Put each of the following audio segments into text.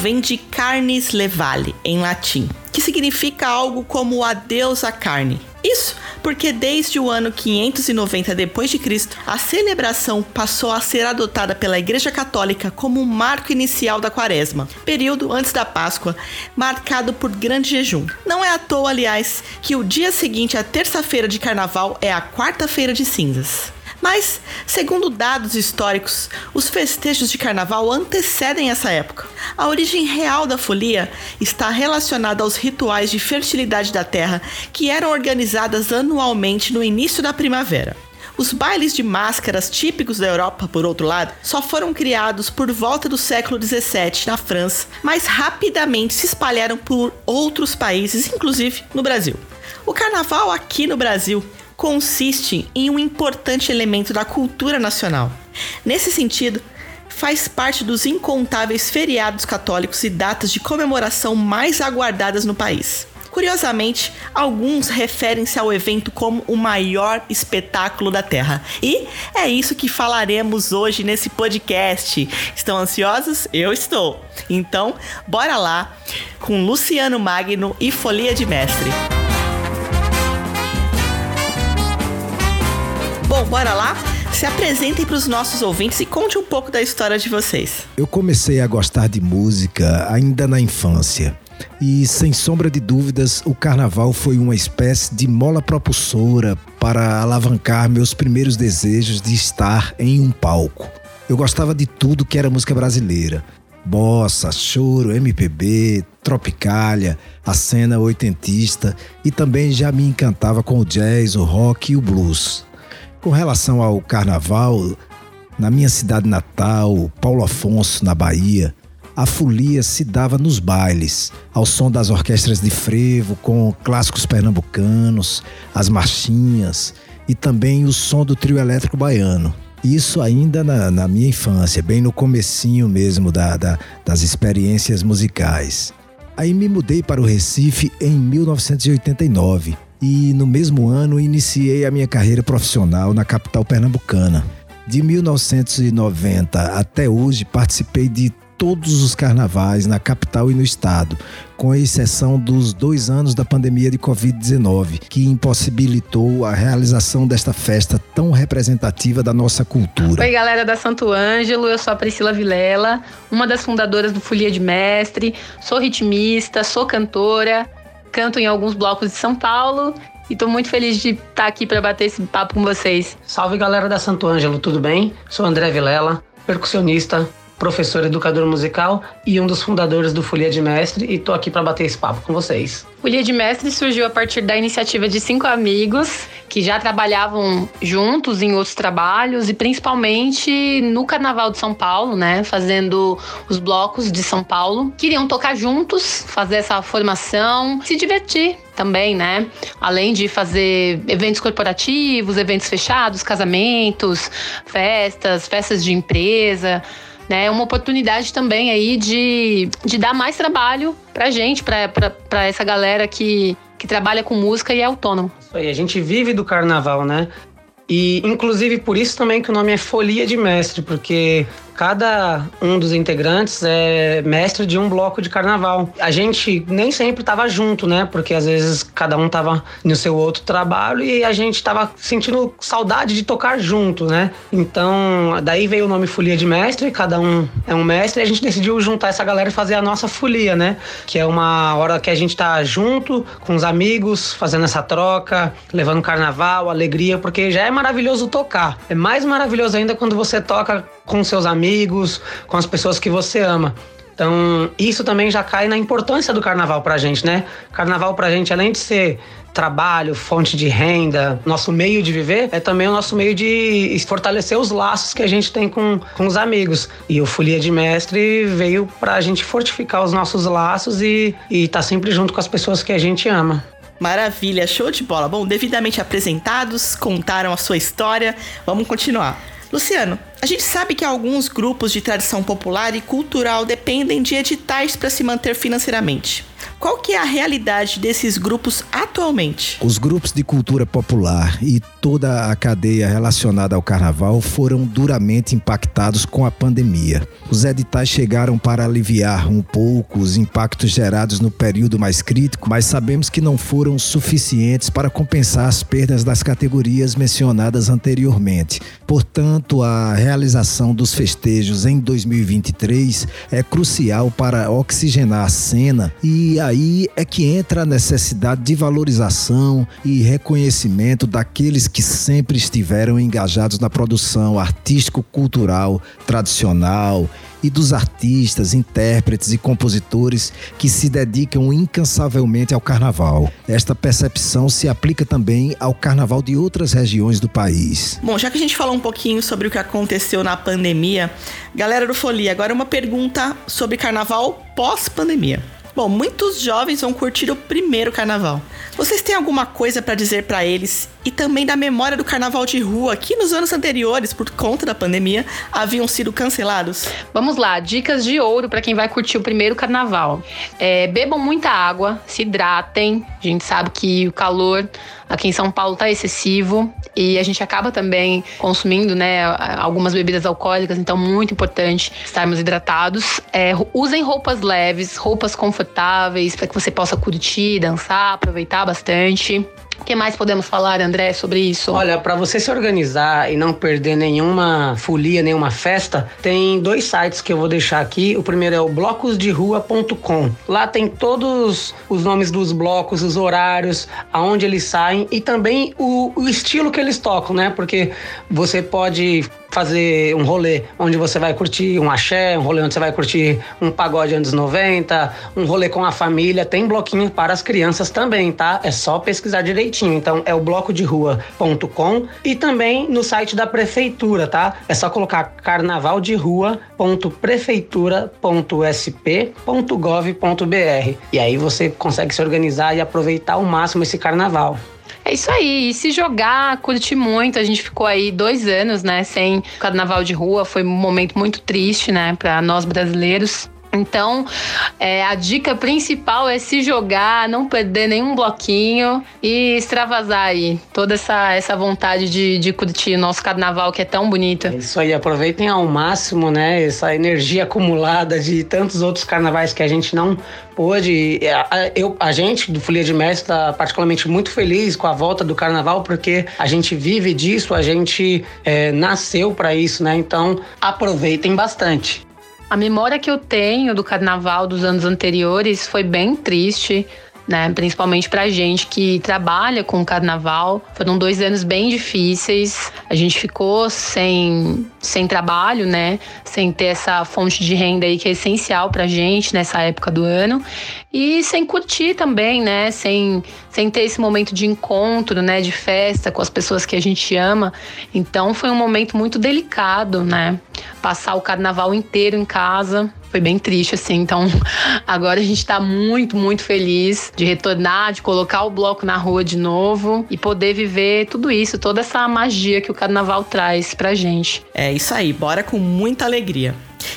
vem de carnis levale, em latim, que significa algo como adeus à carne. Isso porque desde o ano 590 d.C., a celebração passou a ser adotada pela Igreja Católica como um marco inicial da Quaresma, período antes da Páscoa, marcado por grande jejum. Não é à toa, aliás, que o dia seguinte à terça-feira de Carnaval é a quarta-feira de cinzas. Mas, segundo dados históricos, os festejos de carnaval antecedem essa época. A origem real da folia está relacionada aos rituais de fertilidade da terra que eram organizadas anualmente no início da primavera. Os bailes de máscaras típicos da Europa, por outro lado, só foram criados por volta do século XVII na França, mas rapidamente se espalharam por outros países, inclusive no Brasil. O carnaval aqui no Brasil consiste em um importante elemento da cultura nacional. Nesse sentido, faz parte dos incontáveis feriados católicos e datas de comemoração mais aguardadas no país. Curiosamente, alguns referem-se ao evento como o maior espetáculo da Terra. E é isso que falaremos hoje nesse podcast. Estão ansiosos? Eu estou. Então, bora lá com Luciano Magno e Folia de Mestre. Bom, bora lá? Se apresentem para os nossos ouvintes e conte um pouco da história de vocês. Eu comecei a gostar de música ainda na infância. E sem sombra de dúvidas, o carnaval foi uma espécie de mola propulsora para alavancar meus primeiros desejos de estar em um palco. Eu gostava de tudo que era música brasileira: bossa, choro, MPB, tropicália, a cena oitentista e também já me encantava com o jazz, o rock e o blues. Com relação ao carnaval, na minha cidade natal, Paulo Afonso, na Bahia, a folia se dava nos bailes, ao som das orquestras de frevo, com clássicos pernambucanos, as marchinhas e também o som do trio elétrico baiano. Isso ainda na, na minha infância, bem no comecinho mesmo da, da, das experiências musicais. Aí me mudei para o Recife em 1989 e no mesmo ano iniciei a minha carreira profissional na capital pernambucana. De 1990 até hoje participei de todos os carnavais na capital e no estado, com exceção dos dois anos da pandemia de Covid-19, que impossibilitou a realização desta festa tão representativa da nossa cultura. Oi, galera da Santo Ângelo, eu sou a Priscila Vilela, uma das fundadoras do Folia de Mestre, sou ritmista, sou cantora, canto em alguns blocos de São Paulo e tô muito feliz de estar aqui para bater esse papo com vocês. Salve galera da Santo Ângelo, tudo bem? Sou André Vilela, percussionista, professor educador musical e um dos fundadores do Folia de Mestre e tô aqui para bater esse papo com vocês. Folia de Mestre surgiu a partir da iniciativa de cinco amigos que já trabalhavam juntos em outros trabalhos e principalmente no Carnaval de São Paulo, né, fazendo os blocos de São Paulo. Queriam tocar juntos, fazer essa formação, se divertir também, né? Além de fazer eventos corporativos, eventos fechados, casamentos, festas, festas de empresa né? É uma oportunidade também aí de, de dar mais trabalho pra gente, pra, pra, pra essa galera que, que trabalha com música e é autônomo. Isso aí, a gente vive do carnaval, né? E inclusive por isso também que o nome é Folia de Mestre, porque cada um dos integrantes é mestre de um bloco de carnaval. A gente nem sempre estava junto, né? Porque às vezes cada um estava no seu outro trabalho e a gente estava sentindo saudade de tocar junto, né? Então, daí veio o nome Folia de Mestre, cada um é um mestre e a gente decidiu juntar essa galera e fazer a nossa folia, né? Que é uma hora que a gente tá junto com os amigos, fazendo essa troca, levando carnaval, alegria, porque já é maravilhoso tocar. É mais maravilhoso ainda quando você toca com seus amigos, com as pessoas que você ama. Então, isso também já cai na importância do carnaval pra gente, né? Carnaval pra gente, além de ser trabalho, fonte de renda, nosso meio de viver, é também o nosso meio de fortalecer os laços que a gente tem com, com os amigos. E o Folia de Mestre veio para a gente fortificar os nossos laços e estar tá sempre junto com as pessoas que a gente ama. Maravilha, show de bola. Bom, devidamente apresentados, contaram a sua história. Vamos continuar. Luciano, a gente sabe que alguns grupos de tradição popular e cultural dependem de editais para se manter financeiramente. Qual que é a realidade desses grupos atualmente? Os grupos de cultura popular e toda a cadeia relacionada ao carnaval foram duramente impactados com a pandemia. Os editais chegaram para aliviar um pouco os impactos gerados no período mais crítico, mas sabemos que não foram suficientes para compensar as perdas das categorias mencionadas anteriormente. Portanto, a realização dos festejos em 2023 é crucial para oxigenar a cena e aí é que entra a necessidade de valorização e reconhecimento daqueles que sempre estiveram engajados na produção artístico-cultural tradicional e dos artistas, intérpretes e compositores que se dedicam incansavelmente ao carnaval. Esta percepção se aplica também ao carnaval de outras regiões do país. Bom, já que a gente falou um pouquinho sobre o que aconteceu na pandemia, galera do Folia, agora uma pergunta sobre carnaval pós-pandemia. Bom, muitos jovens vão curtir o primeiro carnaval. Vocês têm alguma coisa para dizer para eles e também da memória do carnaval de rua que nos anos anteriores, por conta da pandemia, haviam sido cancelados? Vamos lá, dicas de ouro para quem vai curtir o primeiro carnaval. É, bebam muita água, se hidratem. A gente sabe que o calor aqui em São Paulo está excessivo e a gente acaba também consumindo, né, algumas bebidas alcoólicas, então muito importante estarmos hidratados. É, usem roupas leves, roupas confortáveis para que você possa curtir, dançar, aproveitar bastante. O que mais podemos falar, André, sobre isso? Olha, para você se organizar e não perder nenhuma folia, nenhuma festa, tem dois sites que eu vou deixar aqui. O primeiro é o blocosderrua.com. Lá tem todos os nomes dos blocos, os horários, aonde eles saem e também o, o estilo que eles tocam, né? Porque você pode fazer um rolê onde você vai curtir um axé, um rolê onde você vai curtir um pagode anos 90, um rolê com a família, tem bloquinho para as crianças também, tá? É só pesquisar direitinho. Então é o bloco de rua.com e também no site da prefeitura, tá? É só colocar carnaval de rua.prefeitura.sp.gov.br e aí você consegue se organizar e aproveitar ao máximo esse carnaval. É isso aí. E se jogar, curtir muito. A gente ficou aí dois anos, né, sem carnaval de rua. Foi um momento muito triste, né, para nós brasileiros. Então, é, a dica principal é se jogar, não perder nenhum bloquinho e extravasar aí toda essa, essa vontade de, de curtir nosso carnaval que é tão bonito. É isso aí, aproveitem ao máximo, né? Essa energia acumulada de tantos outros carnavais que a gente não pôde. A, eu, a gente do Folia de Mestre está particularmente muito feliz com a volta do carnaval, porque a gente vive disso, a gente é, nasceu para isso, né? Então, aproveitem bastante. A memória que eu tenho do carnaval dos anos anteriores foi bem triste né? Principalmente pra gente que trabalha com carnaval. Foram dois anos bem difíceis. A gente ficou sem, sem trabalho, né? Sem ter essa fonte de renda aí que é essencial pra gente nessa época do ano. E sem curtir também, né? Sem, sem ter esse momento de encontro, né? De festa com as pessoas que a gente ama. Então foi um momento muito delicado, né? Passar o carnaval inteiro em casa foi bem triste, assim. Então, agora a gente tá muito, muito feliz de retornar, de colocar o bloco na rua de novo e poder viver tudo isso, toda essa magia que o carnaval traz pra gente. É isso aí, bora com muita alegria.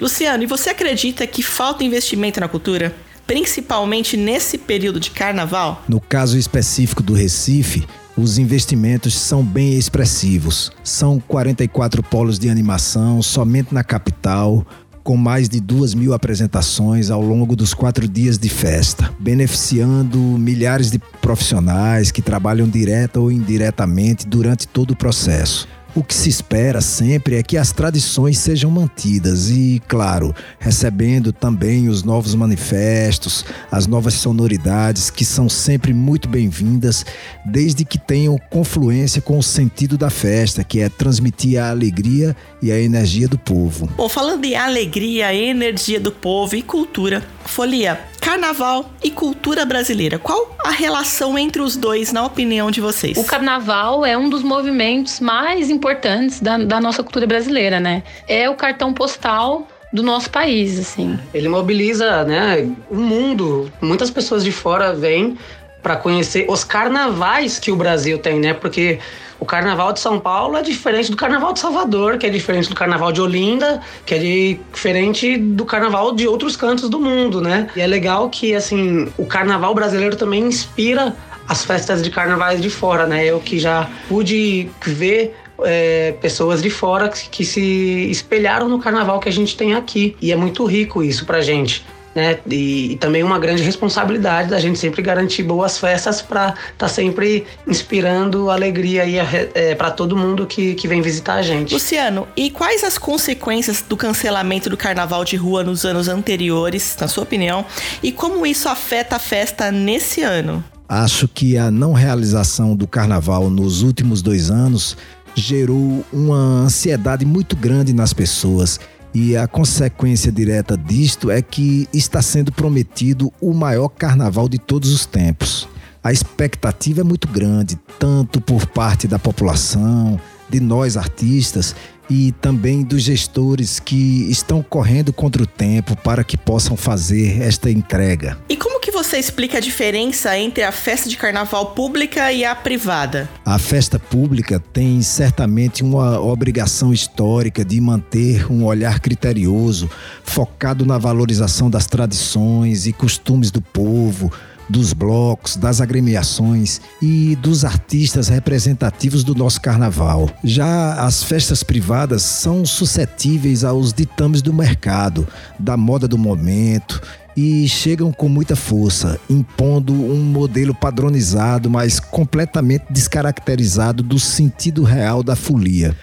Luciano, e você acredita que falta investimento na cultura? Principalmente nesse período de carnaval? No caso específico do Recife, os investimentos são bem expressivos. São 44 polos de animação somente na capital, com mais de duas mil apresentações ao longo dos quatro dias de festa, beneficiando milhares de profissionais que trabalham direta ou indiretamente durante todo o processo. O que se espera sempre é que as tradições sejam mantidas e, claro, recebendo também os novos manifestos, as novas sonoridades que são sempre muito bem-vindas, desde que tenham confluência com o sentido da festa, que é transmitir a alegria e a energia do povo. Bom, falando em alegria, energia do povo e cultura, Folia, carnaval e cultura brasileira. Qual a relação entre os dois, na opinião de vocês? O carnaval é um dos movimentos mais importantes da, da nossa cultura brasileira, né? É o cartão postal do nosso país, assim. Ele mobiliza, né, o mundo. Muitas pessoas de fora vêm para conhecer os carnavais que o Brasil tem, né? Porque o Carnaval de São Paulo é diferente do Carnaval de Salvador, que é diferente do Carnaval de Olinda, que é diferente do Carnaval de outros cantos do mundo, né? E é legal que, assim, o Carnaval brasileiro também inspira as festas de carnavais de fora, né? Eu que já pude ver é, pessoas de fora que, que, se espelharam no carnaval que a gente tem aqui. E é muito rico isso pra gente né? E, e, também uma grande responsabilidade da gente sempre garantir boas festas para estar tá sempre inspirando alegria aí é, para todo mundo que, que vem visitar a gente. Luciano, e quais as consequências do cancelamento do carnaval de rua nos anos anteriores, na sua opinião, e como isso afeta a festa nesse ano? Acho que a não realização do carnaval nos últimos dois anos gerou uma ansiedade muito grande nas pessoas e a consequência direta disto é que está sendo prometido o maior carnaval de todos os tempos. A expectativa é muito grande, tanto por parte da população, de nós artistas e também dos gestores que estão correndo contra o tempo para que possam fazer esta entrega. E como que você explica a diferença entre a festa de carnaval pública e a privada? A festa pública tem certamente uma obrigação histórica de manter um olhar criterioso, focado na valorização das tradições e costumes do povo dos blocos, das agremiações e dos artistas representativos do nosso carnaval. Já as festas privadas são suscetíveis aos ditames do mercado, da moda do momento e chegam com muita força, impondo um modelo padronizado, mas completamente descaracterizado do sentido real da folia.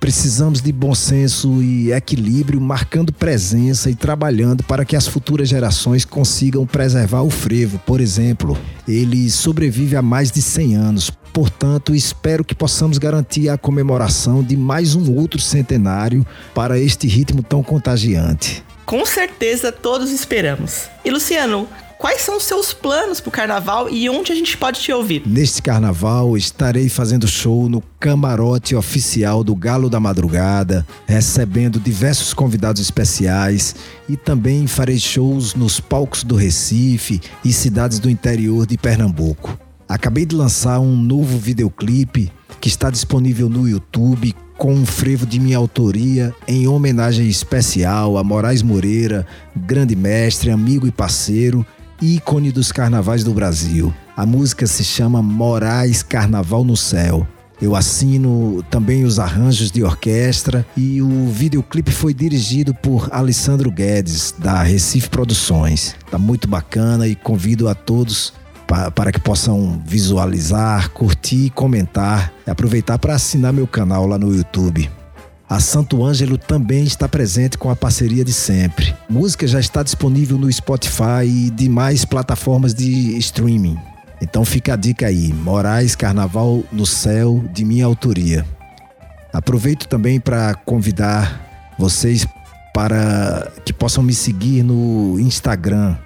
Precisamos de bom senso e equilíbrio, marcando presença e trabalhando para que as futuras gerações consigam preservar o frevo, por exemplo. Ele sobrevive há mais de 100 anos, portanto, espero que possamos garantir a comemoração de mais um outro centenário para este ritmo tão contagiante. Com certeza todos esperamos. E Luciano, Quais são os seus planos para o carnaval e onde a gente pode te ouvir? Neste carnaval estarei fazendo show no camarote oficial do Galo da Madrugada, recebendo diversos convidados especiais e também farei shows nos palcos do Recife e cidades do interior de Pernambuco. Acabei de lançar um novo videoclipe que está disponível no YouTube com um frevo de minha autoria em homenagem especial a Moraes Moreira, grande mestre, amigo e parceiro, ícone dos carnavais do Brasil. A música se chama Moraes Carnaval no Céu. Eu assino também os arranjos de orquestra e o videoclipe foi dirigido por Alessandro Guedes, da Recife Produções. Tá muito bacana e convido a todos para que possam visualizar, curtir comentar. E aproveitar para assinar meu canal lá no YouTube. A Santo Ângelo também está presente com a parceria de sempre. Música já está disponível no Spotify e demais plataformas de streaming. Então fica a dica aí: Moraes Carnaval no Céu, de minha autoria. Aproveito também para convidar vocês para que possam me seguir no Instagram,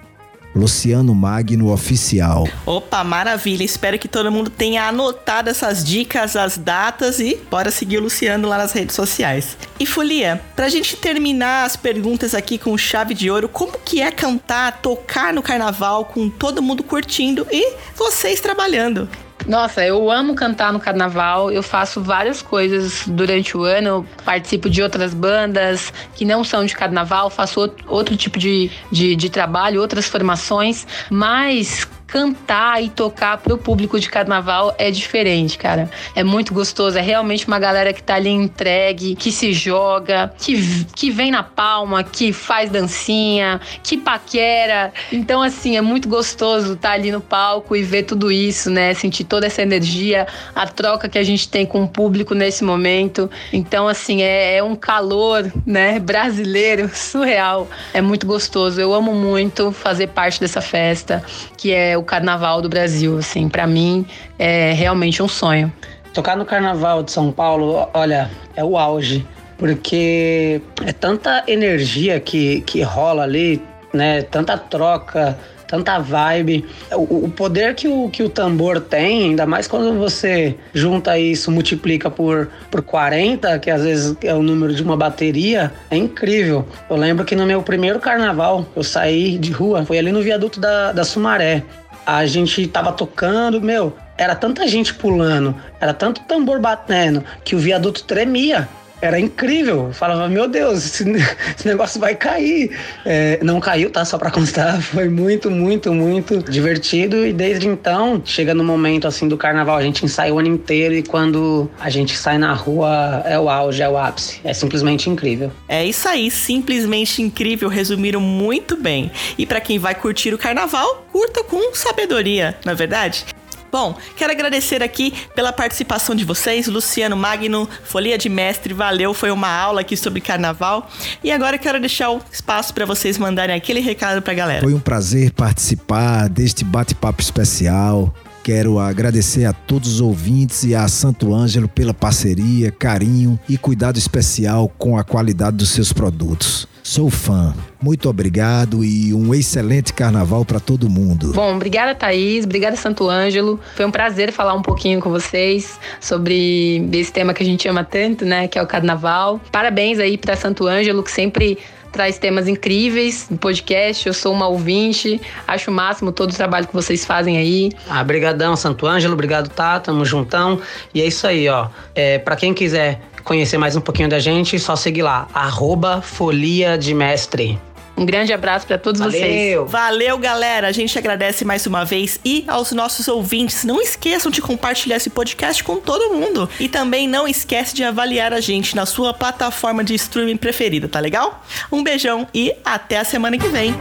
Luciano Magno Oficial. Opa, maravilha. Espero que todo mundo tenha anotado essas dicas, as datas e bora seguir o Luciano lá nas redes sociais. E Folia, pra gente terminar as perguntas aqui com chave de ouro, como que é cantar, tocar no carnaval com todo mundo curtindo e vocês trabalhando? Nossa, eu amo cantar no carnaval. Eu faço várias coisas durante o ano. Eu participo de outras bandas que não são de carnaval, faço outro, outro tipo de, de, de trabalho, outras formações. Mas cantar e tocar pro público de carnaval é diferente, cara. É muito gostoso, é realmente uma galera que tá ali entregue, que se joga, que, que vem na palma, que faz dancinha, que paquera. Então, assim, é muito gostoso estar tá ali no palco e ver tudo isso, né? Sentir toda essa energia, a troca que a gente tem com o público nesse momento. Então, assim, é, é um calor, né, brasileiro surreal. É muito gostoso. Eu amo muito fazer parte dessa festa, que é o carnaval do Brasil, assim, para mim é realmente um sonho. Tocar no carnaval de São Paulo, olha, é o auge, porque é tanta energia que, que rola ali, né? Tanta troca, tanta vibe. O, o, poder que o, que o tambor tem, ainda mais quando você junta isso, multiplica por, por 40, que às vezes é o número de uma bateria, é incrível. Eu lembro que no meu primeiro carnaval, eu saí de rua, foi ali no viaduto da, da Sumaré. A gente tava tocando, meu, era tanta gente pulando, era tanto tambor batendo, que o viaduto tremia. Era incrível. Eu falava, meu Deus, esse, esse negócio vai cair. É, não caiu, tá? Só pra constar. Foi muito, muito, muito divertido. E desde então, chega no momento assim do carnaval, a gente ensaia o ano inteiro e quando a gente sai na rua é o auge, é o ápice. É simplesmente incrível. É isso aí, simplesmente incrível. Resumiram muito bem. E para quem vai curtir o carnaval, curta com sabedoria, na é verdade? Bom, quero agradecer aqui pela participação de vocês, Luciano Magno, Folia de Mestre, valeu, foi uma aula aqui sobre carnaval. E agora quero deixar o espaço para vocês mandarem aquele recado para a galera. Foi um prazer participar deste bate-papo especial. Quero agradecer a todos os ouvintes e a Santo Ângelo pela parceria, carinho e cuidado especial com a qualidade dos seus produtos. Sou fã. Muito obrigado e um excelente carnaval para todo mundo. Bom, obrigada Thaís, obrigada Santo Ângelo. Foi um prazer falar um pouquinho com vocês sobre esse tema que a gente ama tanto, né, que é o carnaval. Parabéns aí para Santo Ângelo que sempre traz temas incríveis no podcast. Eu sou uma ouvinte, acho o máximo todo o trabalho que vocês fazem aí. Ah, brigadão, Santo Ângelo, obrigado, tá? Tamo juntão. E é isso aí, ó. É, para quem quiser conhecer mais um pouquinho da gente, só seguir lá, arroba Folia de Mestre. Um grande abraço para todos Valeu. vocês. Valeu, galera. A gente agradece mais uma vez. E aos nossos ouvintes, não esqueçam de compartilhar esse podcast com todo mundo. E também não esquece de avaliar a gente na sua plataforma de streaming preferida, tá legal? Um beijão e até a semana que vem.